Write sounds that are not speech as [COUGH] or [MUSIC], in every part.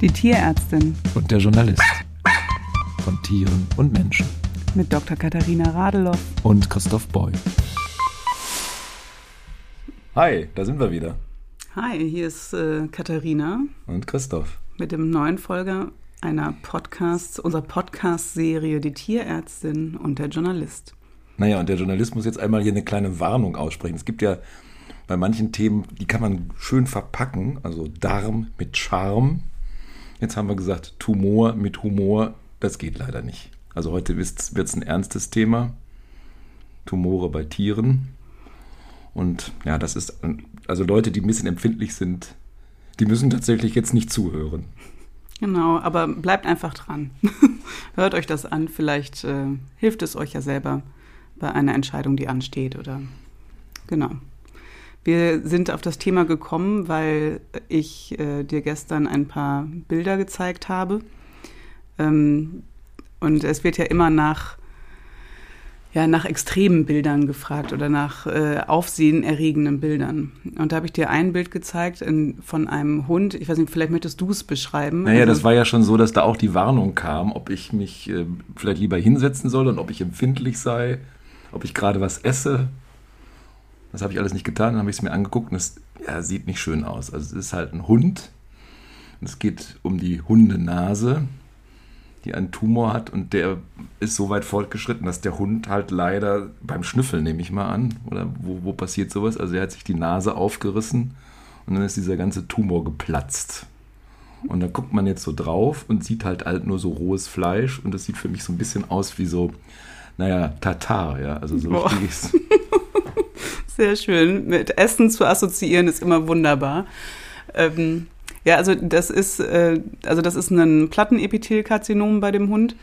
Die Tierärztin und der Journalist. Von Tieren und Menschen. mit Dr. Katharina Radeloff. Und Christoph Boy. Hi, da sind wir wieder. Hi, hier ist äh, Katharina Und Christoph. mit dem neuen Folge einer Podcast, unserer Podcast-Serie Die Tierärztin und der Journalist. Naja, und der Journalist muss jetzt einmal hier eine kleine Warnung aussprechen. Es gibt ja bei manchen Themen, die kann man schön verpacken. Also Darm mit Charme. Jetzt haben wir gesagt, Tumor mit Humor. Das geht leider nicht. Also heute wird es ein ernstes Thema. Tumore bei Tieren. Und ja, das ist, also Leute, die ein bisschen empfindlich sind, die müssen tatsächlich jetzt nicht zuhören. Genau, aber bleibt einfach dran. [LAUGHS] Hört euch das an, vielleicht äh, hilft es euch ja selber bei einer Entscheidung, die ansteht oder genau. Wir sind auf das Thema gekommen, weil ich äh, dir gestern ein paar Bilder gezeigt habe. Ähm, und es wird ja immer nach, ja, nach extremen Bildern gefragt oder nach äh, aufsehenerregenden Bildern. Und da habe ich dir ein Bild gezeigt in, von einem Hund. Ich weiß nicht, vielleicht möchtest du es beschreiben. Naja, Also- das war ja schon so, dass da auch die Warnung kam, ob ich mich äh, vielleicht lieber hinsetzen soll und ob ich empfindlich sei, ob ich gerade was esse. Das habe ich alles nicht getan, dann habe ich es mir angeguckt und es ja, sieht nicht schön aus. Also es ist halt ein Hund. Und es geht um die Hundenase, die einen Tumor hat und der ist so weit fortgeschritten, dass der Hund halt leider beim Schnüffeln, nehme ich mal an, oder wo, wo passiert sowas? Also er hat sich die Nase aufgerissen und dann ist dieser ganze Tumor geplatzt. Und da guckt man jetzt so drauf und sieht halt halt nur so rohes Fleisch und das sieht für mich so ein bisschen aus wie so, naja, Tatar, ja, also so Boah. richtiges. [LAUGHS] Sehr schön. Mit Essen zu assoziieren ist immer wunderbar. Ähm, ja, also das ist, äh, also das ist ein Plattenepithelkarzinom bei dem Hund.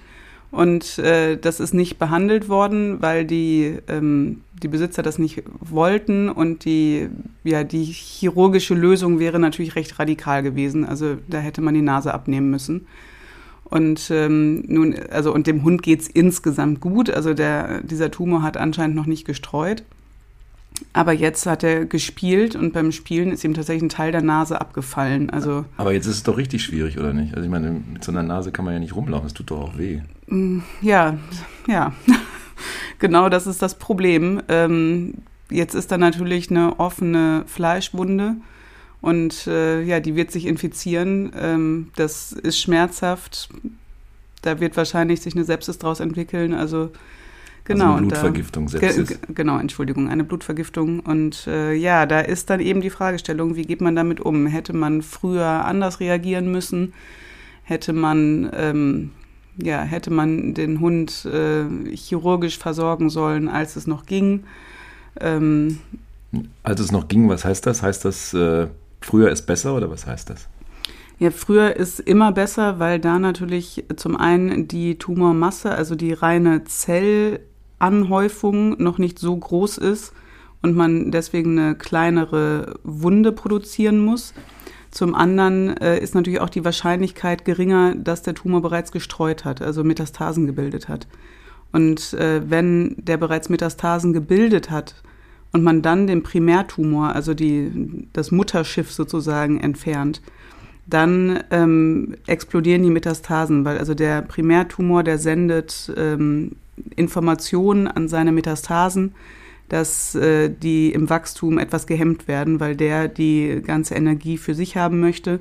Und äh, das ist nicht behandelt worden, weil die, ähm, die Besitzer das nicht wollten. Und die, ja, die chirurgische Lösung wäre natürlich recht radikal gewesen. Also da hätte man die Nase abnehmen müssen. Und ähm, nun, also und dem Hund geht's insgesamt gut. Also der, dieser Tumor hat anscheinend noch nicht gestreut. Aber jetzt hat er gespielt und beim Spielen ist ihm tatsächlich ein Teil der Nase abgefallen. Also Aber jetzt ist es doch richtig schwierig, oder nicht? Also ich meine, mit so einer Nase kann man ja nicht rumlaufen, das tut doch auch weh. ja, ja, [LAUGHS] genau das ist das Problem. Ähm, jetzt ist da natürlich eine offene Fleischwunde und äh, ja, die wird sich infizieren. Ähm, das ist schmerzhaft. Da wird wahrscheinlich sich eine Sepsis draus entwickeln. Also genau. also eine und Blutvergiftung, Ge Sepsis. ge- genau, Entschuldigung, eine Blutvergiftung. Und äh, ja, da ist dann eben die Fragestellung, wie geht man damit um? Hätte man früher anders reagieren müssen? Hätte man, ähm, ja, hätte man den Hund äh, chirurgisch versorgen sollen, als es noch ging? Ähm, Als es noch ging, was heißt das? Heißt das, äh, früher ist besser oder was heißt das? Ja, früher ist immer besser, weil da natürlich zum einen die Tumormasse, also die reine Zellanhäufung noch nicht so groß ist und man deswegen eine kleinere Wunde produzieren muss. Zum anderen äh, ist natürlich auch die Wahrscheinlichkeit geringer, dass der Tumor bereits gestreut hat, also Metastasen gebildet hat. Und äh, wenn der bereits Metastasen gebildet hat und man dann den Primärtumor, also die, das Mutterschiff sozusagen entfernt, dann ähm, explodieren die Metastasen, weil also der Primärtumor, der sendet ähm, Informationen an seine Metastasen, dass äh, die im Wachstum etwas gehemmt werden, weil der die ganze Energie für sich haben möchte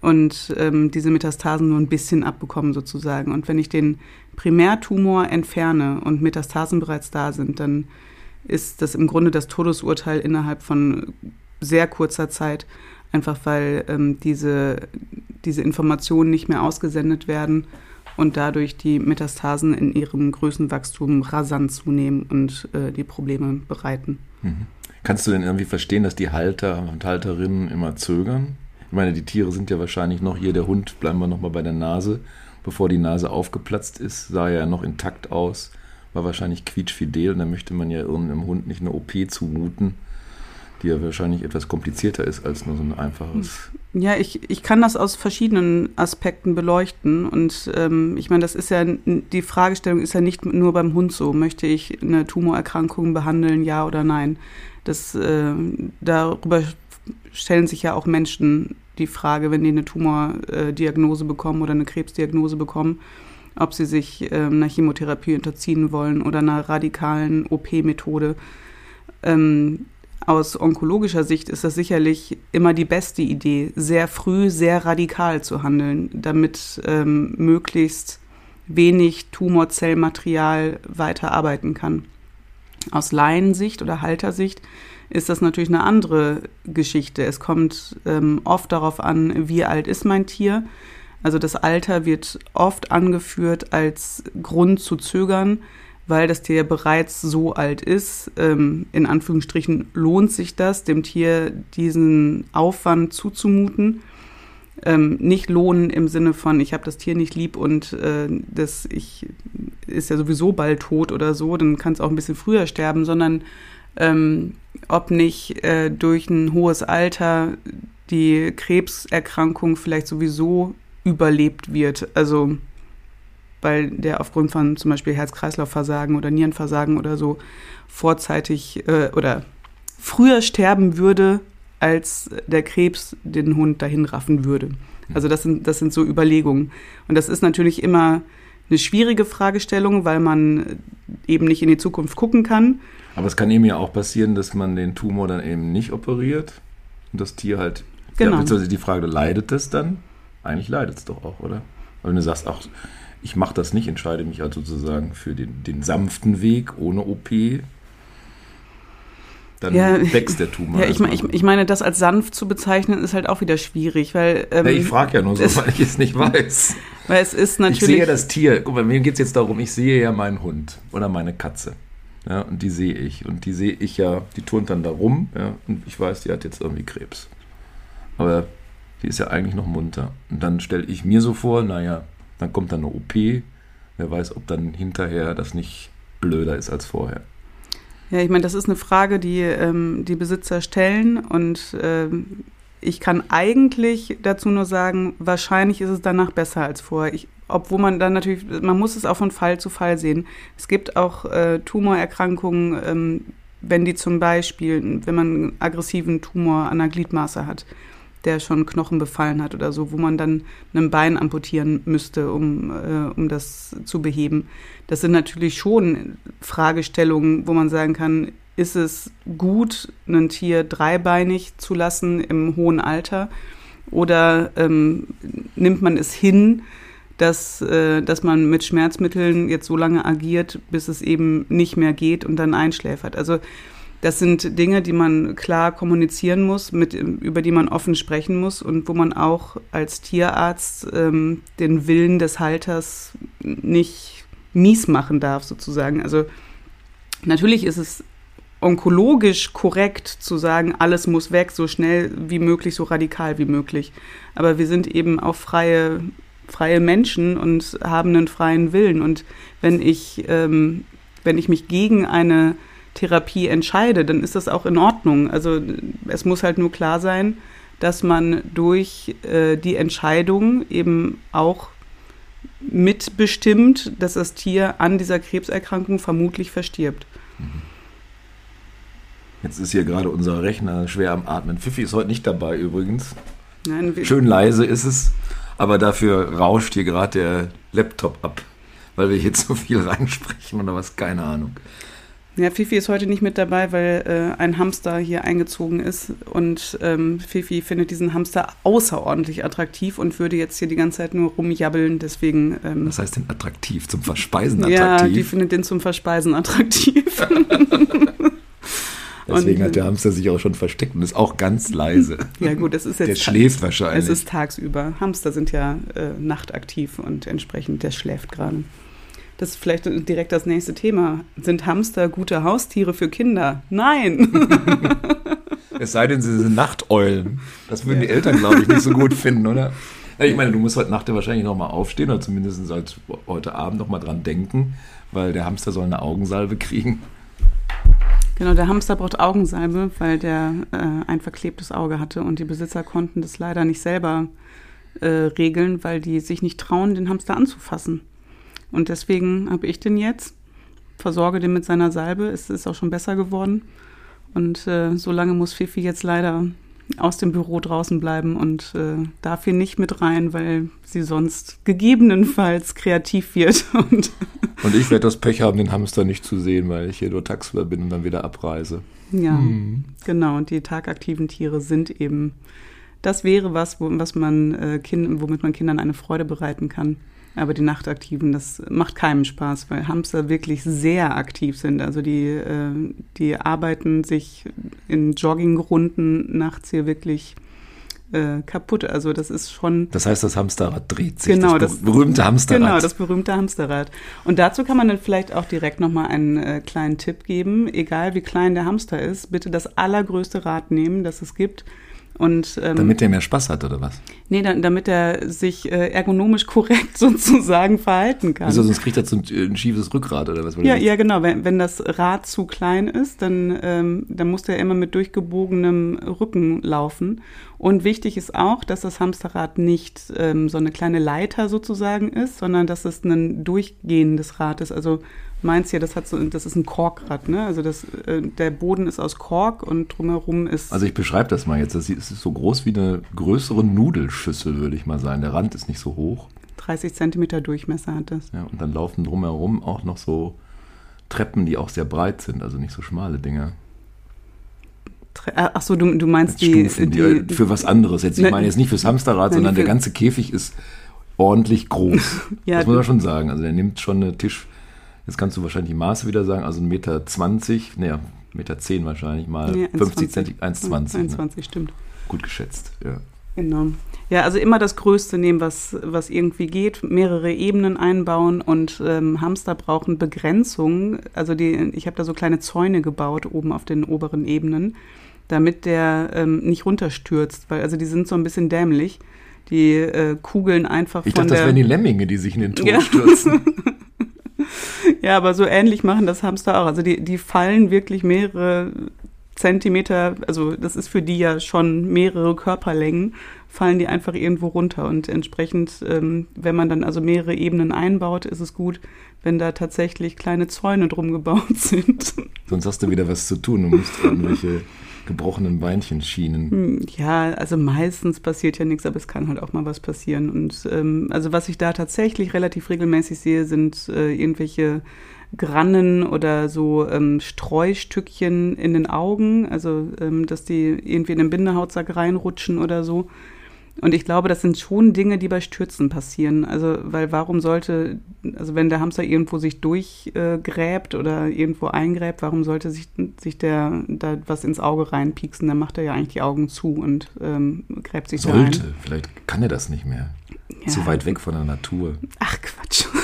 und ähm, diese Metastasen nur ein bisschen abbekommen sozusagen. Und wenn ich den Primärtumor entferne und Metastasen bereits da sind, dann ist das im Grunde das Todesurteil innerhalb von sehr kurzer Zeit, einfach weil ähm, diese, diese Informationen nicht mehr ausgesendet werden und dadurch die Metastasen in ihrem Größenwachstum rasant zunehmen und äh, die Probleme bereiten. Kannst du denn irgendwie verstehen, dass die Halter und Halterinnen immer zögern? Ich meine, die Tiere sind ja wahrscheinlich noch hier, der Hund, bleiben wir nochmal bei der Nase. Bevor die Nase aufgeplatzt ist, sah er ja noch intakt aus, war wahrscheinlich quietschfidel und da möchte man ja irgendeinem Hund nicht eine OP zumuten, die ja wahrscheinlich etwas komplizierter ist als nur so ein einfaches. Ja, ich, ich kann das aus verschiedenen Aspekten beleuchten. Und ähm, ich meine, das ist ja, die Fragestellung ist ja nicht nur beim Hund so. Möchte ich eine Tumorerkrankung behandeln, ja oder nein? Das, äh, darüber stellen sich ja auch Menschen die Frage, wenn die eine Tumordiagnose bekommen oder eine Krebsdiagnose bekommen, ob sie sich ähm, einer Chemotherapie unterziehen wollen oder einer radikalen OP-Methode. Ähm, aus onkologischer Sicht ist das sicherlich immer die beste Idee, sehr früh, sehr radikal zu handeln, damit ähm, möglichst wenig Tumorzellmaterial weiterarbeiten kann. Aus Laiensicht oder Haltersicht ist das natürlich eine andere Geschichte. Es kommt ähm, oft darauf an, wie alt ist mein Tier. Also das Alter wird oft angeführt als Grund zu zögern, weil das Tier bereits so alt ist. Ähm, in Anführungsstrichen lohnt sich das, dem Tier diesen Aufwand zuzumuten. Ähm, nicht lohnen im Sinne von, ich habe das Tier nicht lieb und äh, das ich, ist ja sowieso bald tot oder so, dann kann es auch ein bisschen früher sterben, sondern ähm, ob nicht äh, durch ein hohes Alter die Krebserkrankung vielleicht sowieso überlebt wird. Also weil der aufgrund von zum Beispiel Herz-Kreislauf-Versagen oder Nierenversagen oder so vorzeitig äh, oder früher sterben würde, als der Krebs den Hund dahin raffen würde. Also das sind, das sind so Überlegungen. Und das ist natürlich immer eine schwierige Fragestellung, weil man eben nicht in die Zukunft gucken kann. Aber es kann eben ja auch passieren, dass man den Tumor dann eben nicht operiert und das Tier halt. Genau. Ja, beziehungsweise die Frage, leidet es dann? Eigentlich leidet es doch auch, oder? Weil wenn du sagst, ach, ich mache das nicht, entscheide mich also sozusagen für den, den sanften Weg ohne OP, dann Ja, wächst der Tumor. [LAUGHS] Ja, ich, mein, ich, ich meine, das als sanft zu bezeichnen, ist halt auch wieder schwierig, weil, ähm, Ja, ich frage ja nur so, es- weil ich es nicht [LAUGHS] weiß. weil es ist Ich natürlich. sehe das Tier. Guck mal, mir geht es jetzt darum, ich sehe ja meinen Hund oder meine Katze. Ja, und die sehe ich. Und die sehe ich ja, die turnt dann da rum. Ja, und ich weiß, die hat jetzt irgendwie Krebs. Aber die ist ja eigentlich noch munter. Und dann stelle ich mir so vor, naja, dann kommt dann eine OP. Wer weiß, ob dann hinterher das nicht blöder ist als vorher. Ja, ich meine, das ist eine Frage, die ähm, die Besitzer stellen und ähm, ich kann eigentlich dazu nur sagen, wahrscheinlich ist es danach besser als vorher. Ich, obwohl man dann natürlich, man muss es auch von Fall zu Fall sehen. Es gibt auch äh, Tumorerkrankungen, ähm, wenn die zum Beispiel, wenn man einen aggressiven Tumor an der Gliedmaße hat, der schon Knochen befallen hat oder so, wo man dann ein Bein amputieren müsste, um, äh, um das zu beheben. Das sind natürlich schon Fragestellungen, wo man sagen kann, ist es gut, ein Tier dreibeinig zu lassen im hohen Alter? Oder ähm, nimmt man es hin, dass, äh, dass man mit Schmerzmitteln jetzt so lange agiert, bis es eben nicht mehr geht und dann einschläfert? Also das sind Dinge, die man klar kommunizieren muss, mit, über die man offen sprechen muss und wo man auch als Tierarzt ähm, den Willen des Halters nicht mies machen darf, sozusagen. Also natürlich ist es onkologisch korrekt zu sagen, alles muss weg, so schnell wie möglich, so radikal wie möglich. Aber wir sind eben auch freie, freie Menschen und haben einen freien Willen. Und wenn ich, ähm, wenn ich mich gegen eine Therapie entscheide, dann ist das auch in Ordnung. Also es muss halt nur klar sein, dass man durch äh, die Entscheidung eben auch mitbestimmt, dass das Tier an dieser Krebserkrankung vermutlich verstirbt. Jetzt ist hier gerade unser Rechner schwer am Atmen. Pfiffi ist heute nicht dabei übrigens. Nein, Schön leise ist es, aber dafür rauscht hier gerade der Laptop ab, weil wir hier [LAUGHS] zu viel reinsprechen oder was, keine Ahnung. Ja, Fifi ist heute nicht mit dabei, weil äh, ein Hamster hier eingezogen ist und ähm, Fifi findet diesen Hamster außerordentlich attraktiv und würde jetzt hier die ganze Zeit nur rumjabbeln. Deswegen ähm, Was heißt denn attraktiv? Zum Verspeisen ja, attraktiv? die findet den zum Verspeisen attraktiv. [LAUGHS] Deswegen und- hat der Hamster sich auch schon versteckt und ist auch ganz leise. [LAUGHS] ja gut, es ist jetzt Der schläft wahrscheinlich. Es ist tagsüber. Hamster sind ja äh, nachtaktiv und entsprechend der schläft gerade. Das ist vielleicht direkt das nächste Thema. Sind Hamster gute Haustiere für Kinder? Nein. [LAUGHS] Es sei denn, sie sind Nachteulen. Das würden Ja. die Eltern, glaube ich, nicht so gut [LAUGHS] finden, oder? Ja, ich meine, du musst heute Nacht ja wahrscheinlich nochmal aufstehen oder zumindest heute Abend nochmal dran denken, weil der Hamster soll eine Augensalbe kriegen. Genau, der Hamster braucht Augensalbe, weil der äh, ein verklebtes Auge hatte und die Besitzer konnten das leider nicht selber äh, regeln, weil die sich nicht trauen, den Hamster anzufassen. Und deswegen habe ich den jetzt, versorge den mit seiner Salbe. Es ist auch schon besser geworden. Und äh, so lange muss Fifi jetzt leider aus dem Büro draußen bleiben und äh, darf hier nicht mit rein, weil sie sonst gegebenenfalls kreativ wird. [LAUGHS] Und, und ich werde das Pech haben, den Hamster nicht zu sehen, weil ich hier nur tagsüber bin und dann wieder abreise. Ja, hm. genau. Und die tagaktiven Tiere sind eben, das wäre was, wo, was man, äh, kind, womit man Kindern eine Freude bereiten kann. Aber die Nachtaktiven, das macht keinem Spaß, weil Hamster wirklich sehr aktiv sind. Also die, äh, die arbeiten sich in Joggingrunden nachts hier wirklich äh, kaputt. Also das ist schon. Das heißt, das Hamsterrad dreht sich. Genau, das, berühmte Hamsterrad. Genau, das berühmte Hamsterrad. Und dazu kann man dann vielleicht auch direkt nochmal einen äh, kleinen Tipp geben. Egal wie klein der Hamster ist, bitte das allergrößte Rad nehmen, das es gibt. Und, ähm, damit der mehr Spaß hat, oder was? Nee, da, damit er sich äh, ergonomisch [LAUGHS] korrekt sozusagen verhalten kann. Wieso, sonst kriegt er so ein, ein schiefes Rückgrat, oder was? Ja, ja, genau. Wenn, wenn das Rad zu klein ist, dann, ähm, dann muss der immer mit durchgebogenem Rücken laufen. Und wichtig ist auch, dass das Hamsterrad nicht ähm, so eine kleine Leiter sozusagen ist, sondern dass es ein durchgehendes Rad ist. Also meins hier, das hat so, das ist ein Korkrad, ne? Also das, äh, der Boden ist aus Kork und drumherum ist. Also ich beschreibe das mal jetzt. Das ist so groß wie eine größere Nudelschüssel, würde ich mal sagen. Der Rand ist nicht so hoch. 30 Zentimeter Durchmesser hat das. Ja, und dann laufen drumherum auch noch so Treppen, die auch sehr breit sind, also nicht so schmale Dinge. Äh, ach so, du, du meinst die, Stufen, die, die, Für was anderes. Jetzt, ich ne, meine jetzt nicht fürs Hamsterrad, nein, sondern der ganze Käfig ist ordentlich groß. [LAUGHS] ja, das muss man schon sagen. Also der nimmt schon eine Tisch Jetzt kannst du wahrscheinlich die Maße wieder sagen, also 1,20 Meter, 20, naja, Meter 10 wahrscheinlich mal nee, 50 Zentimeter, 1,20. 1,20 ne? stimmt. Gut geschätzt, ja. Genau. Ja, also immer das Größte nehmen, was, was irgendwie geht, mehrere Ebenen einbauen und ähm, Hamster brauchen Begrenzung. Also die, ich habe da so kleine Zäune gebaut oben auf den oberen Ebenen, damit der ähm, nicht runterstürzt, weil also die sind so ein bisschen dämlich. Die äh, kugeln einfach ich von dachte, das wären die Lemminge, die sich in den Tod ja. stürzen. [LAUGHS] [LAUGHS] ja, aber so ähnlich machen das Hamster auch. Also die, die fallen wirklich mehrere Zentimeter, also das ist für die ja schon mehrere Körperlängen, fallen die einfach irgendwo runter. Und entsprechend, ähm, wenn man dann also mehrere Ebenen einbaut, ist es gut, wenn da tatsächlich kleine Zäune drum gebaut [LAUGHS] sind. Sonst hast du wieder was zu tun. Du musst irgendwelche [LAUGHS] gebrochenen Beinchen schienen. Hm, ja, also meistens passiert ja nichts, aber es kann halt auch mal was passieren. Und ähm, also was ich da tatsächlich relativ regelmäßig sehe, sind äh, irgendwelche Grannen oder so ähm, Streustückchen in den Augen, also ähm, dass die irgendwie in den Bindehautsack reinrutschen oder so. Und ich glaube, das sind schon Dinge, die bei Stürzen passieren. Also, weil warum sollte, also wenn der Hamster irgendwo sich durchgräbt äh, oder irgendwo eingräbt, warum sollte sich, sich der da was ins Auge reinpieksen? Dann macht er ja eigentlich die Augen zu und ähm, gräbt sich sollte. da rein. Vielleicht kann er das nicht mehr. Ja. Zu weit weg von der Natur. Ach Quatsch. [LAUGHS]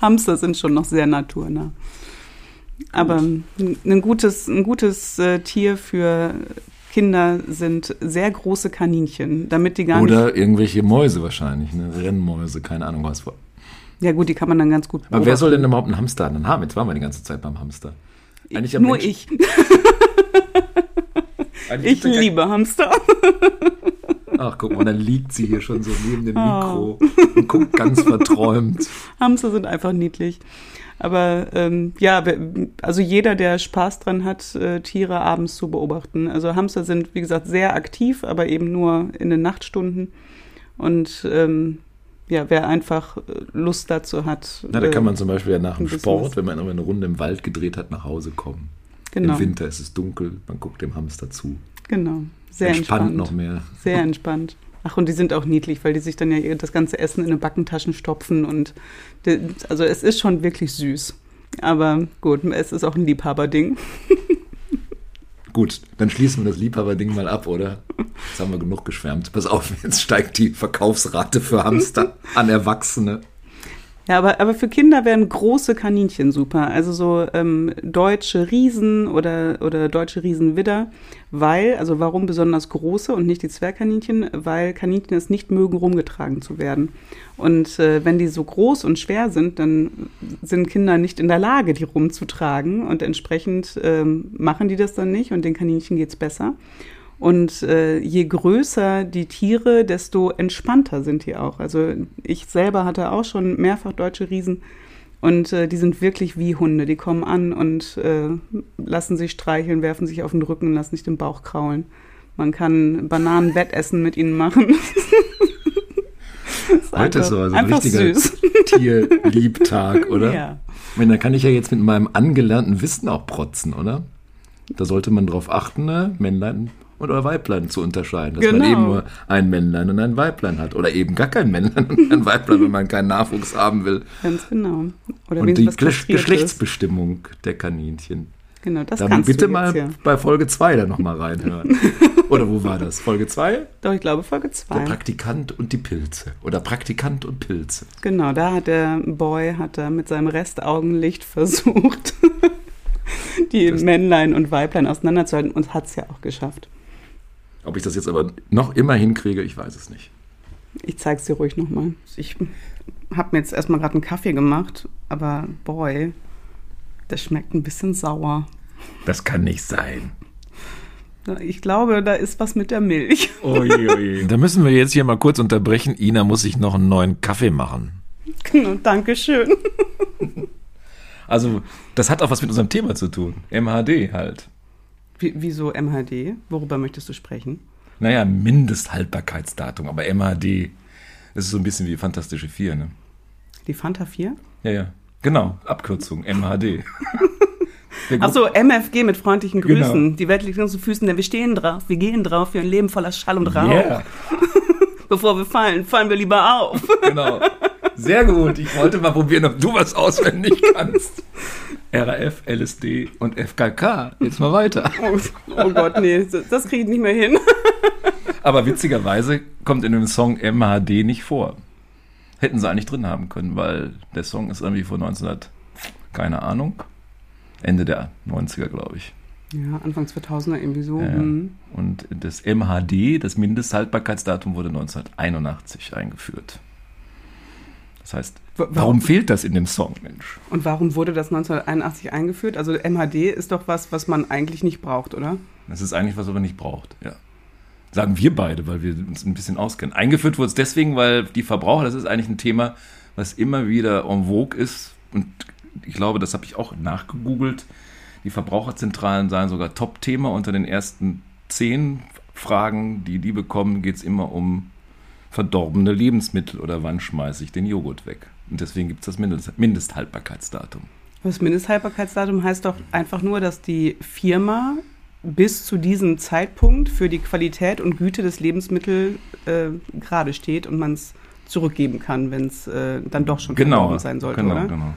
Hamster sind schon noch sehr naturnah. Aber ein gutes, ein gutes äh, Tier für Kinder sind sehr große Kaninchen, damit die gar Oder nicht. Oder irgendwelche Mäuse wahrscheinlich, ne? Rennmäuse, keine Ahnung was. Ja, gut, die kann man dann ganz gut. Aber wer soll denn überhaupt einen Hamster dann haben? Jetzt waren wir die ganze Zeit beim Hamster. Eigentlich Nur Menschen. ich. [LAUGHS] ich liebe Hamster. Ach, guck mal, dann liegt sie hier schon so neben dem Mikro oh. und guckt ganz verträumt. Hamster sind einfach niedlich. Aber ähm, ja, also jeder, der Spaß dran hat, äh, Tiere abends zu beobachten. Also Hamster sind, wie gesagt, sehr aktiv, aber eben nur in den Nachtstunden. Und ähm, ja, wer einfach äh, Lust dazu hat. Na, da kann man äh, zum Beispiel ja nach dem Sport, wenn man eine Runde im Wald gedreht hat, nach Hause kommen. Genau. Im Winter ist es dunkel, man guckt dem Hamster zu. Genau. Sehr entspannt. entspannt noch mehr. Sehr [LAUGHS] entspannt. Ach, und die sind auch niedlich, weil die sich dann ja das ganze Essen in eine Backentaschen stopfen und die, also es ist schon wirklich süß. Aber gut, es ist auch ein Liebhaberding. [LAUGHS] Gut, dann schließen wir das Liebhaberding mal ab, oder? Jetzt haben wir genug geschwärmt. Pass auf, jetzt steigt die Verkaufsrate für Hamster an Erwachsene. Ja, aber, aber für Kinder wären große Kaninchen super. Also so ähm, deutsche Riesen oder, oder deutsche Riesenwidder. Weil, also warum besonders große und nicht die Zwergkaninchen? Weil Kaninchen es nicht mögen, rumgetragen zu werden. Und äh, wenn die so groß und schwer sind, dann sind Kinder nicht in der Lage, die rumzutragen. Und entsprechend ähm, machen die das dann nicht und den Kaninchen geht's besser. Und äh, je größer die Tiere, desto entspannter sind die auch. Also ich selber hatte auch schon mehrfach deutsche Riesen Und äh, die sind wirklich wie Hunde. Die kommen an und äh, lassen sich streicheln, werfen sich auf den Rücken, lassen sich den Bauch kraulen. Man kann Bananenwettessen mit ihnen machen. ist [LAUGHS] Heute ist so also ein richtiger Tierliebtag, [LAUGHS] oder? Ja. Ich meine, da kann ich ja jetzt mit meinem angelernten Wissen auch protzen, oder? Da sollte man darauf achten, ne? Männlein oder Weiblein zu unterscheiden. Dass genau. man eben nur ein Männlein und ein Weiblein hat. Oder eben gar kein Männlein und ein Weiblein, wenn man keinen Nachwuchs haben will. Ganz genau. Oder und die Geschlechtsbestimmung ist. der Kaninchen. Genau, das Dann kannst bitte du mal ja. bei Folge 2 dann nochmal reinhören. [LAUGHS] Oder wo war das? Folge 2? Doch, ich glaube Folge 2. Der Praktikant und die Pilze. Oder Praktikant und Pilze. Genau, da hat der Boy hat er mit seinem Restaugenlicht [LAUGHS] versucht, die das Männlein und Weiblein auseinanderzuhalten und hat es ja auch geschafft. Ob ich das jetzt aber noch immer hinkriege, ich weiß es nicht. Ich zeige es dir ruhig nochmal. Ich habe mir jetzt erstmal gerade einen Kaffee gemacht, aber boy, das schmeckt ein bisschen sauer. Das kann nicht sein. Ich glaube, da ist was mit der Milch. Ui, ui. [LAUGHS] Da müssen wir jetzt hier mal kurz unterbrechen. Ina muss sich noch einen neuen Kaffee machen. Genau, danke schön. [LAUGHS] Also, das hat auch was mit unserem Thema zu tun. MHD halt. Wie, wieso MHD? Worüber möchtest du sprechen? Naja, Mindesthaltbarkeitsdatum. Aber MHD, das ist so ein bisschen wie Fantastische Vier, ne? Die Fanta 4? Ja, ja. Genau, Abkürzung, MHD. [LAUGHS] Achso, MFG mit freundlichen Grüßen. Genau. Die Welt liegt uns zu Füßen, denn wir stehen drauf. Wir gehen drauf für ein Leben voller Schall und Rauch. Yeah. [LAUGHS] Bevor wir fallen, fallen wir lieber auf. Genau. Sehr gut. Ich wollte mal probieren, ob du was auswendig kannst. [LAUGHS] RAF, LSD und FKK. Jetzt mal weiter. [LAUGHS] Oh, oh Gott, nee, das kriege ich nicht mehr hin. [LAUGHS] Aber witzigerweise kommt in dem Song MHD nicht vor. Hätten sie eigentlich drin haben können, weil der Song ist irgendwie von 1900, keine Ahnung, Ende der 90er, glaube ich. Ja, Anfang 2000er irgendwie so. Ja, mhm. Und das MHD, das Mindesthaltbarkeitsdatum, wurde 1981 eingeführt. Das heißt, warum, warum, fehlt das in dem Song, Mensch? Und warum wurde das 1981 eingeführt? Also MHD ist doch was, was man eigentlich nicht braucht, oder? Das ist eigentlich was, was man nicht braucht, ja. Sagen wir beide, weil wir uns ein bisschen auskennen. Eingeführt wurde es deswegen, weil die Verbraucher, das ist eigentlich ein Thema, was immer wieder en vogue ist. Und ich glaube, das habe ich auch nachgegoogelt. Die Verbraucherzentralen seien sogar Top-Thema unter den ersten zehn Fragen, die die bekommen, geht es immer um verdorbene Lebensmittel oder wann schmeiße ich den Joghurt weg. Und deswegen gibt es das Mindest Mindesthaltbarkeitsdatum. Das Mindesthaltbarkeitsdatum heißt doch einfach nur, dass die Firma bis zu diesem Zeitpunkt für die Qualität und Güte des Lebensmittels äh, gerade steht und man es zurückgeben kann, wenn es äh, dann doch schon genau, sein sollte, genau, oder? Genau.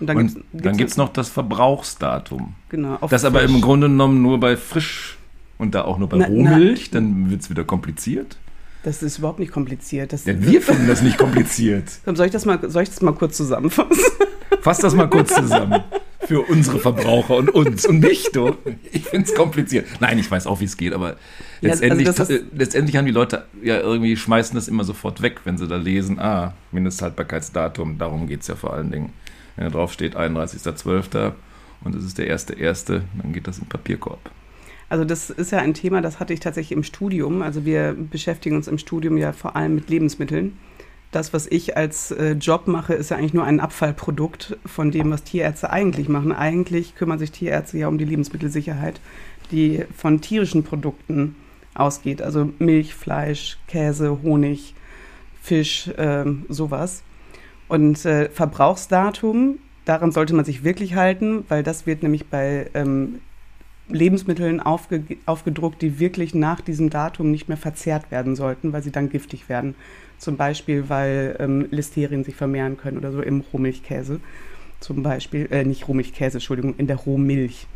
Und dann gibt es noch das Verbrauchsdatum. Genau. Das aber im Grunde genommen nur bei Frisch und da auch nur bei na, Rohmilch, na, dann wird es wieder kompliziert. Das ist überhaupt nicht kompliziert. Das ja, wir finden das nicht kompliziert. [LAUGHS] soll, ich das mal, soll ich das mal kurz zusammenfassen? [LAUGHS] Fass das mal kurz zusammen. Für unsere Verbraucher und uns und mich, du. Ich finde es kompliziert. Nein, ich weiß auch, wie es geht, aber letztendlich, ja, also letztendlich haben die Leute ja irgendwie, schmeißen das immer sofort weg, wenn sie da lesen, ah, Mindesthaltbarkeitsdatum, darum geht es ja vor allen Dingen. Wenn da drauf steht 31.12. und es ist der 1.1., dann geht das in den Papierkorb. Also das ist ja ein Thema, das hatte ich tatsächlich im Studium. Also wir beschäftigen uns im Studium ja vor allem mit Lebensmitteln. Das, was ich als äh, Job mache, ist ja eigentlich nur ein Abfallprodukt von dem, was Tierärzte eigentlich machen. Eigentlich kümmern sich Tierärzte ja um die Lebensmittelsicherheit, die von tierischen Produkten ausgeht. Also Milch, Fleisch, Käse, Honig, Fisch, äh, sowas. Und äh, Verbrauchsdatum, daran sollte man sich wirklich halten, weil das wird nämlich bei ähm, Lebensmitteln aufge aufgedruckt, die wirklich nach diesem Datum nicht mehr verzehrt werden sollten, weil sie dann giftig werden. Zum Beispiel, weil ähm, Listerien sich vermehren können oder so im Rohmilchkäse. Zum Beispiel, äh, nicht Rohmilchkäse, Entschuldigung, in der Rohmilch.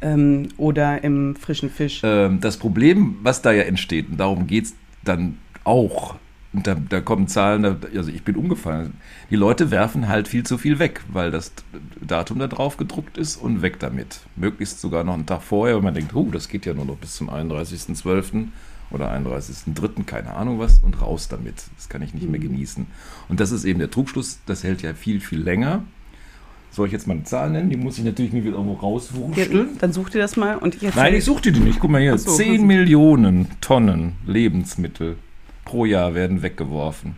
Ähm, oder im frischen Fisch. Ähm, das Problem, was da ja entsteht, und darum geht es dann auch, da, da kommen Zahlen, also ich bin umgefallen. Die Leute werfen halt viel zu viel weg, weil das Datum da drauf gedruckt ist und weg damit. Möglichst sogar noch einen Tag vorher, und man denkt, oh, das geht ja nur noch bis zum 31.12. oder 31.03., keine Ahnung was, und raus damit. Das kann ich nicht mehr mhm. genießen. Und das ist eben der Trugschluss, das hält ja viel, viel länger. Soll ich jetzt mal eine Zahl nennen? Die muss ich natürlich mir wieder irgendwo rauswurschteln. Ja, dann such dir das mal und ich Nein, ich such dir die nicht. Guck mal hier, so, 10 Millionen Tonnen Lebensmittel pro Jahr werden weggeworfen.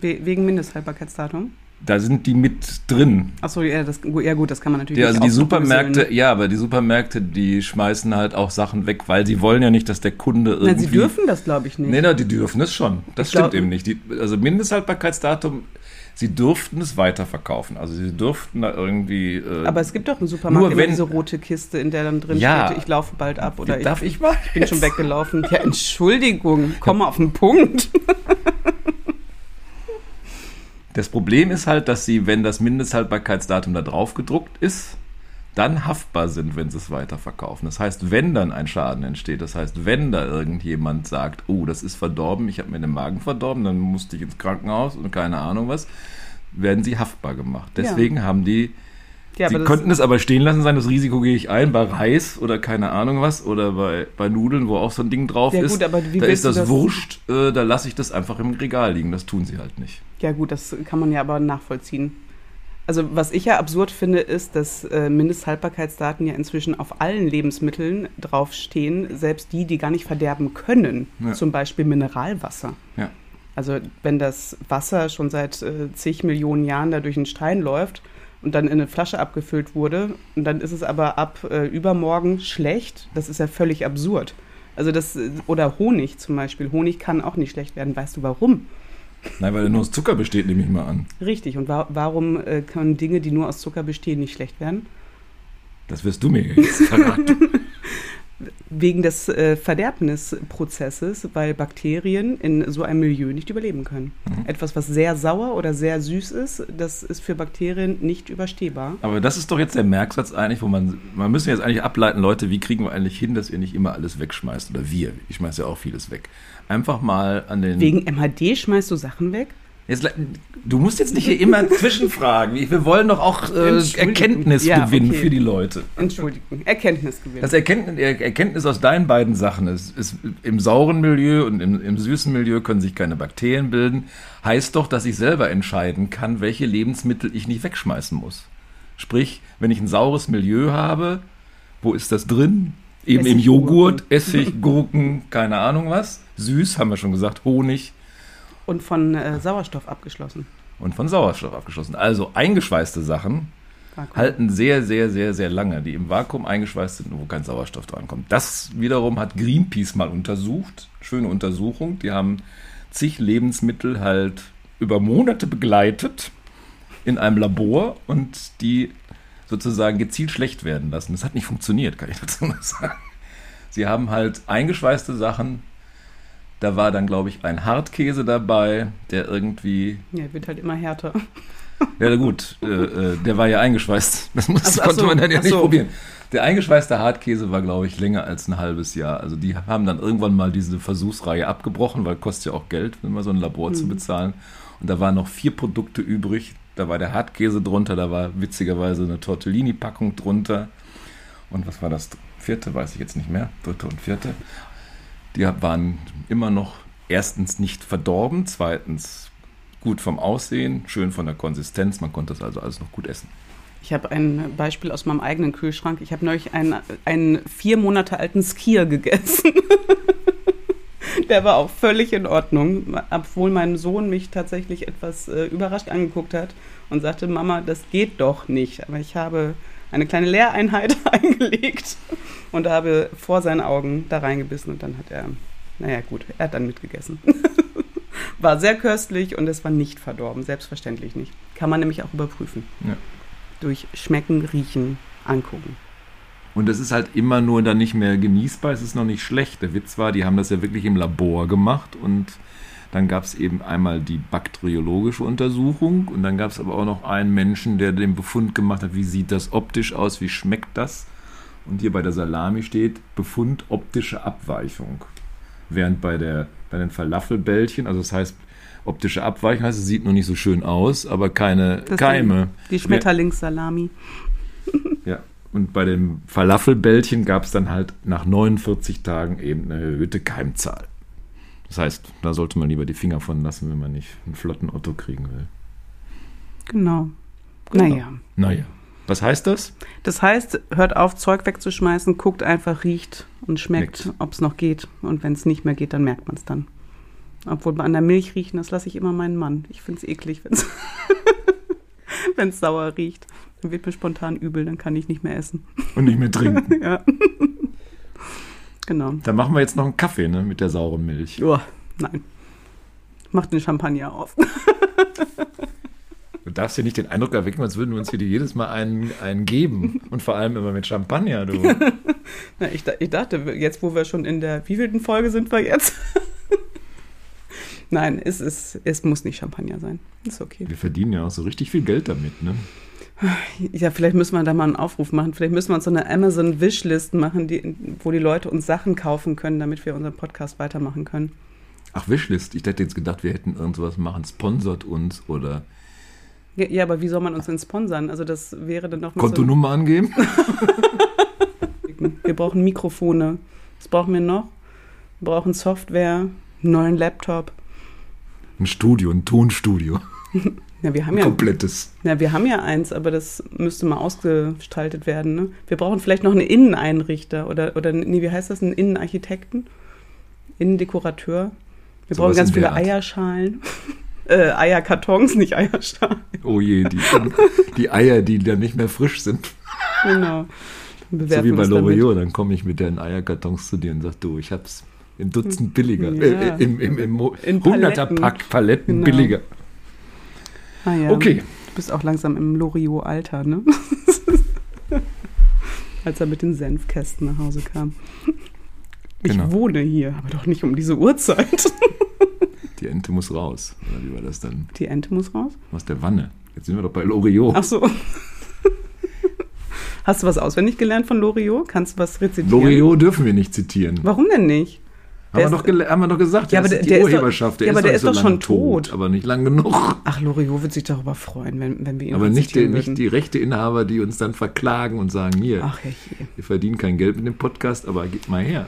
wegen Mindesthaltbarkeitsdatum? da sind die mit drin. Achso, ja, das, ja gut, das kann man natürlich Ja, also die. Supermärkte, ja, aber die Supermärkte, die schmeißen halt auch Sachen weg, weil sie wollen ja nicht, dass der Kunde irgendwie. Nein, sie dürfen das, glaube ich, nicht. Nee, na, die dürfen es schon. Das Ich stimmt glaub- eben nicht. Die, also Mindesthaltbarkeitsdatum, sie durften es weiterverkaufen. Also sie durften da irgendwie. Äh, Aber es gibt doch im Supermarkt Nur immer wenn- diese rote Kiste, in der dann drin Ja. steht, ich laufe bald ab oder ich darf ich mal? bin schon weggelaufen. Ja, Entschuldigung, komm mal auf den Punkt. Das Problem ist halt, dass sie, wenn das Mindesthaltbarkeitsdatum da drauf gedruckt ist, dann haftbar sind, wenn sie es weiterverkaufen. Das heißt, wenn dann ein Schaden entsteht, das heißt, wenn da irgendjemand sagt, oh, das ist verdorben, ich habe mir den Magen verdorben, dann musste ich ins Krankenhaus und keine Ahnung was, werden sie haftbar gemacht. Ja. Deswegen haben die Ja, Sie könnten es aber stehen lassen sein, das Risiko gehe ich ein bei Reis oder keine Ahnung was oder bei, bei Nudeln, wo auch so ein Ding drauf Ja, ist. gut, aber wie da ist das, das- wurscht, äh, da lasse ich das einfach im Regal liegen. Das tun sie halt nicht. ja gut, das kann man ja aber nachvollziehen. Also was ich ja absurd finde, ist, dass äh, Mindesthaltbarkeitsdaten ja inzwischen auf allen Lebensmitteln draufstehen, selbst die, die gar nicht verderben können. Ja. Zum Beispiel Mineralwasser. Ja. Also wenn das Wasser schon seit äh, zig Millionen Jahren da durch einen Stein läuft und dann in eine Flasche abgefüllt wurde und dann ist es aber ab äh, übermorgen schlecht, das ist ja völlig absurd. Also das, äh, oder Honig zum Beispiel. Honig kann auch nicht schlecht werden. Weißt du warum? Nein, weil er nur aus Zucker besteht, nehme ich mal an. Richtig. Und wa warum äh, können Dinge, die nur aus Zucker bestehen, nicht schlecht werden? Das wirst du mir jetzt verraten. [LAUGHS] Wegen des äh, Verderbnisprozesses, weil Bakterien in so einem Milieu nicht überleben können. Mhm. Etwas, was sehr sauer oder sehr süß ist, das ist für Bakterien nicht überstehbar. Aber das ist doch jetzt der Merksatz eigentlich, wo man, man müssen jetzt eigentlich ableiten, Leute, wie kriegen wir eigentlich hin, dass ihr nicht immer alles wegschmeißt? Oder wir, ich schmeiße ja auch vieles weg. Einfach mal an den... Wegen MHD schmeißt du Sachen weg? Jetzt, du musst jetzt nicht hier immer [LAUGHS] zwischenfragen. Wir wollen doch auch äh. Erkenntnis Ja, gewinnen okay. für die Leute. Entschuldigung, Erkenntnisgewinn. Das Erkenntnis, Er- Erkenntnis aus deinen beiden Sachen ist, ist im sauren Milieu und im, im süßen Milieu können sich keine Bakterien bilden. Heißt doch, dass ich selber entscheiden kann, welche Lebensmittel ich nicht wegschmeißen muss. Sprich, wenn ich ein saures Milieu habe, wo ist das drin? Eben im Essig, Joghurt, Gurken. Essig, Gurken, keine Ahnung was. Süß, haben wir schon gesagt, Honig Und von äh, Sauerstoff abgeschlossen. und von Sauerstoff abgeschlossen. Also eingeschweißte Sachen Vakuum. halten sehr, sehr, sehr, sehr lange, die im Vakuum eingeschweißt sind und wo kein Sauerstoff drankommt. Das wiederum hat Greenpeace mal untersucht. Schöne Untersuchung. Die haben zig Lebensmittel halt über Monate begleitet in einem Labor und die sozusagen gezielt schlecht werden lassen. Das hat nicht funktioniert, kann ich dazu nur sagen. Sie haben halt eingeschweißte Sachen. Da war dann, glaube ich, ein Hartkäse dabei, der irgendwie Ja, wird halt immer härter. [LAUGHS] ja, gut, äh, äh, der war ja eingeschweißt. Das, muss, Ach so, konnte ach man so, dann ja nicht so. probieren. Der eingeschweißte Hartkäse war, glaube ich, länger als ein halbes Jahr. Also die haben dann irgendwann mal diese Versuchsreihe abgebrochen, weil kostet ja auch Geld, wenn man so ein Labor zu Mhm. bezahlen. Und da waren noch vier Produkte übrig. Da war der Hartkäse drunter, da war witzigerweise eine Tortellini-Packung drunter. Und was war das vierte, weiß ich jetzt nicht mehr. Dritte und vierte. Die waren immer noch erstens nicht verdorben, zweitens gut vom Aussehen, schön von der Konsistenz. Man konnte das also alles noch gut essen. Ich habe ein Beispiel aus meinem eigenen Kühlschrank. Ich habe neulich einen, einen vier Monate alten Skier gegessen. [LAUGHS] Der war auch völlig in Ordnung, obwohl mein Sohn mich tatsächlich etwas äh, überrascht angeguckt hat und sagte, Mama, das geht doch nicht. Aber ich habe eine kleine Lehreinheit [LAUGHS] eingelegt und habe vor seinen Augen da reingebissen und dann hat er, naja gut, er hat dann mitgegessen. [LAUGHS] War sehr köstlich und es war nicht verdorben, selbstverständlich nicht. Kann man nämlich auch überprüfen. Ja. Durch Schmecken, Riechen, Angucken. Und es ist halt immer nur dann nicht mehr genießbar, es ist noch nicht schlecht. Der Witz war, die haben das ja wirklich im Labor gemacht und dann gab es eben einmal die bakteriologische Untersuchung und dann gab es aber auch noch einen Menschen, der den Befund gemacht hat, wie sieht das optisch aus, wie schmeckt das. Und hier bei der Salami steht Befund optische Abweichung. Während bei, der, bei den Falafelbällchen, also das heißt optische Abweichung, heißt es sieht noch nicht so schön aus, aber keine Das Keime. Die Schmetterlingssalami. [LAUGHS] Ja. Und bei den Falafelbällchen gab es dann halt nach 49 Tagen eben eine erhöhte Keimzahl. Das heißt, da sollte man lieber die Finger von lassen, wenn man nicht einen flotten Otto kriegen will. Genau. Genau. Naja. Naja. Was heißt das? Das heißt, hört auf, Zeug wegzuschmeißen, guckt einfach, riecht und schmeckt, ob es noch geht. Und wenn es nicht mehr geht, dann merkt man es dann. Obwohl bei an der Milch riechen, das lasse ich immer meinen Mann. Ich finde es eklig. Wenn's [LAUGHS] wenn es sauer riecht. Dann wird mir spontan übel, dann kann ich nicht mehr essen. Und nicht mehr trinken. [LAUGHS] ja. Genau. Dann machen wir jetzt noch einen Kaffee, ne, mit der sauren Milch. Oh, nein. Mach den Champagner auf. Du darfst hier nicht den Eindruck erwecken, als würden wir uns hier jedes Mal einen, einen geben. Und vor allem immer mit Champagner, du. [LAUGHS] Na, ich, ich dachte, jetzt wo wir schon in der wievielten Folge sind wir jetzt? [LAUGHS] Nein, es, ist, es muss nicht Champagner sein. Ist okay. Wir verdienen ja auch so richtig viel Geld damit, ne? Ja, vielleicht müssen wir da mal einen Aufruf machen. Vielleicht müssen wir uns so eine Amazon-Wishlist machen, die, wo die Leute uns Sachen kaufen können, damit wir unseren Podcast weitermachen können. Ach, Wishlist. Ich hätte jetzt gedacht, wir hätten irgendwas machen, sponsert uns oder. Ja, ja, aber wie soll man uns denn sponsern? Also das wäre dann doch Kontonummer angeben? so [LAUGHS] Wir brauchen Mikrofone. Was brauchen wir noch? Wir brauchen Software, einen neuen Laptop. Ein Studio, ein Tonstudio. [LAUGHS] Ja, wir haben ja, komplettes. ja, wir haben ja eins, aber das müsste mal ausgestaltet werden. Ne? Wir brauchen vielleicht noch einen Inneneinrichter oder, oder nee, wie heißt das? Einen Innenarchitekten? Innendekorateur. Wir Sowas brauchen ganz in viele. Eierschalen. [LAUGHS] äh, Eierkartons, nicht Eierschalen. Oh je, die, die Eier, die dann nicht mehr frisch sind. Genau. So wie bei. Loriot, dann komme ich mit den Eierkartons zu dir und sag, du, ich hab's im Dutzend billiger, Ja. äh, im, im, im Mo- In 100er Paletten. Pack Paletten Genau. billiger. Ah, ja. Okay, Du bist auch langsam im Loriot-Alter, ne? [LAUGHS] Als er mit den Senfkästen nach Hause kam. Ich Genau. wohne hier, aber doch nicht um diese Uhrzeit. die Ente muss raus. Oder wie war das dann? Die Ente muss raus? Aus der Wanne. Jetzt sind wir doch bei Loriot. Ach so. Hast du was auswendig gelernt von Loriot? Kannst du was rezitieren? Loriot dürfen wir nicht zitieren. Warum denn nicht? Haben wir, Der doch haben wir doch gesagt, Ja, aber ist der- die der ist doch- Urheberschaft. ja, aber der noch ist doch schon tot. Aber nicht lang genug. Ach, Loriot wird sich darüber freuen, wenn, wenn wir ihn Aber nicht die, rezitieren nicht die Rechteinhaber, die uns dann verklagen und sagen, hier, Ach, wir verdienen kein Geld mit dem Podcast, aber gib mal her.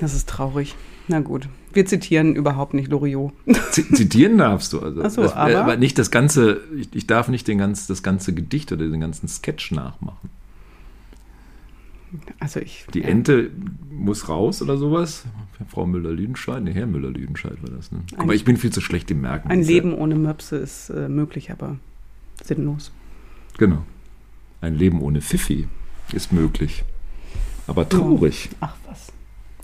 Das ist traurig. Na gut. Wir zitieren überhaupt nicht Loriot. Zitieren darfst du. Also Ach so, das, aber- aber nicht das ganze, ich, ich darf nicht den ganz, das ganze Gedicht oder den ganzen Sketch nachmachen. Also ich. Die ja. Ente muss raus oder sowas. [LAUGHS] Frau Müller-Lüdenscheid, nee, Herr Müller-Lüdenscheid war das. Ne? Ein- Aber ich bin viel zu schlecht im Merken. Ein ist ja- Leben ohne Möpse ist äh, möglich, aber sinnlos. Genau. Ein Leben ohne Pfiffi ist möglich. Aber traurig. Ach was.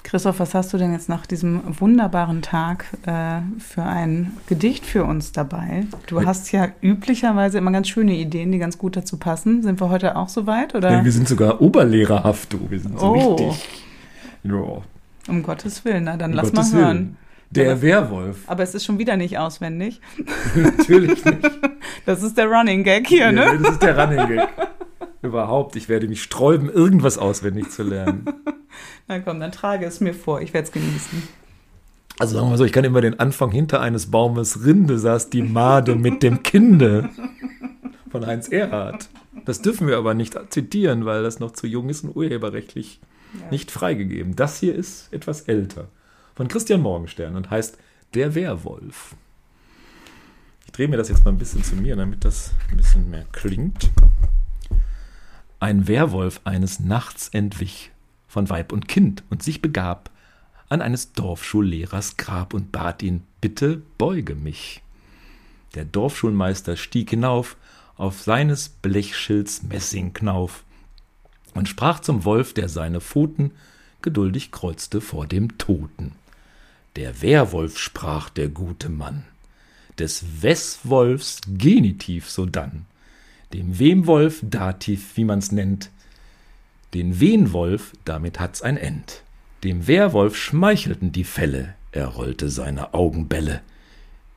Christoph, was hast du denn jetzt nach diesem wunderbaren Tag äh, für ein Gedicht für uns dabei? Du hast ja üblicherweise immer ganz schöne Ideen, die ganz gut dazu passen. Sind wir heute auch soweit? Oder? Ja, wir sind sogar oberlehrerhaft, du. Wir sind so Oh. richtig. Ja, um Gottes Willen, na dann um lass Gottes mal hören. Willen. Der Aber- Werwolf. Aber es ist schon wieder nicht auswendig. [LAUGHS] Natürlich nicht. [LAUGHS] Das ist der Running Gag hier, ne? Ja, das ist der Running Gag. Überhaupt, ich werde mich sträuben, irgendwas auswendig zu lernen. [LAUGHS] Na komm, dann trage es mir vor. Ich werde es genießen. Also sagen wir mal so, ich kann immer den Anfang hinter eines Baumes Rinde saß die Made mit dem Kinde von Heinz Erhardt. Das dürfen wir aber nicht zitieren, weil das noch zu jung ist und urheberrechtlich nicht freigegeben. Das hier ist etwas älter. Von Christian Morgenstern und heißt Der Werwolf. Ich drehe mir das jetzt mal ein bisschen zu mir, damit das ein bisschen mehr klingt. Ein Werwolf eines Nachts entwich von Weib und Kind und sich begab an eines Dorfschullehrers Grab und bat ihn, bitte beuge mich. Der Dorfschulmeister stieg hinauf auf seines Blechschilds Messingknauf und sprach zum Wolf, der seine Pfoten geduldig kreuzte vor dem Toten. Der Werwolf sprach der gute Mann, des Wesswolfs Genitiv sodann, dem Wemwolf Dativ, wie man's nennt, den Wenwolf, damit hat's ein End. Dem Werwolf schmeichelten die Felle, er rollte seine Augenbälle.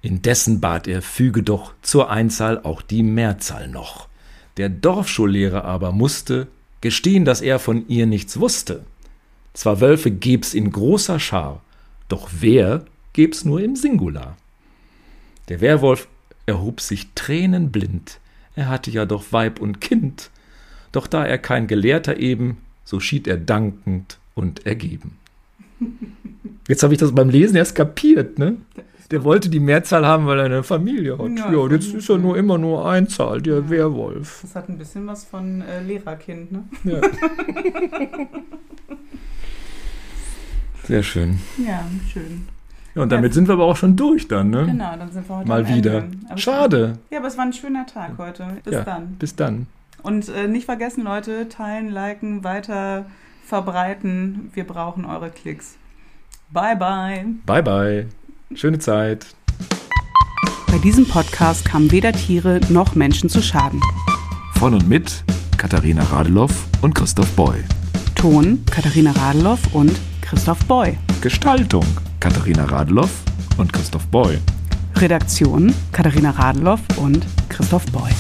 Indessen bat er, füge doch zur Einzahl auch die Mehrzahl noch. Der Dorfschullehrer aber musste gestehen, dass er von ihr nichts wusste. Zwar Wölfe gäb's in großer Schar, doch wer gäb's nur im Singular. Der Werwolf erhob sich tränenblind, er hatte ja doch Weib und Kind, doch da er kein Gelehrter eben, so schied er dankend und ergeben. [LAUGHS] Jetzt habe ich das beim Lesen erst kapiert, ne? Der wollte die Mehrzahl haben, weil er eine Familie hat. Ja, Ja, und jetzt ist er nur immer nur Einzahl, der Werwolf. Das hat ein bisschen was von äh, Lehrerkind, ne? Ja. [LAUGHS] Sehr schön. Ja, schön. Ja, und damit sind wir aber auch schon durch dann, ne? Genau, dann sind wir heute Mal wieder. Schade. Ja, aber es war ein schöner Tag heute. Bis ja, dann. Bis dann. Und äh, nicht vergessen, Leute, teilen, liken, weiter verbreiten. Wir brauchen eure Klicks. Bye, bye. Bye, bye. Schöne Zeit. Bei diesem Podcast kamen weder Tiere noch Menschen zu Schaden. Von und mit Katharina Radeloff und Christoph Boy. Ton Katharina Radeloff und Christoph Boy. Gestaltung Katharina Radeloff und Christoph Boy. Redaktion Katharina Radeloff und Christoph Boy.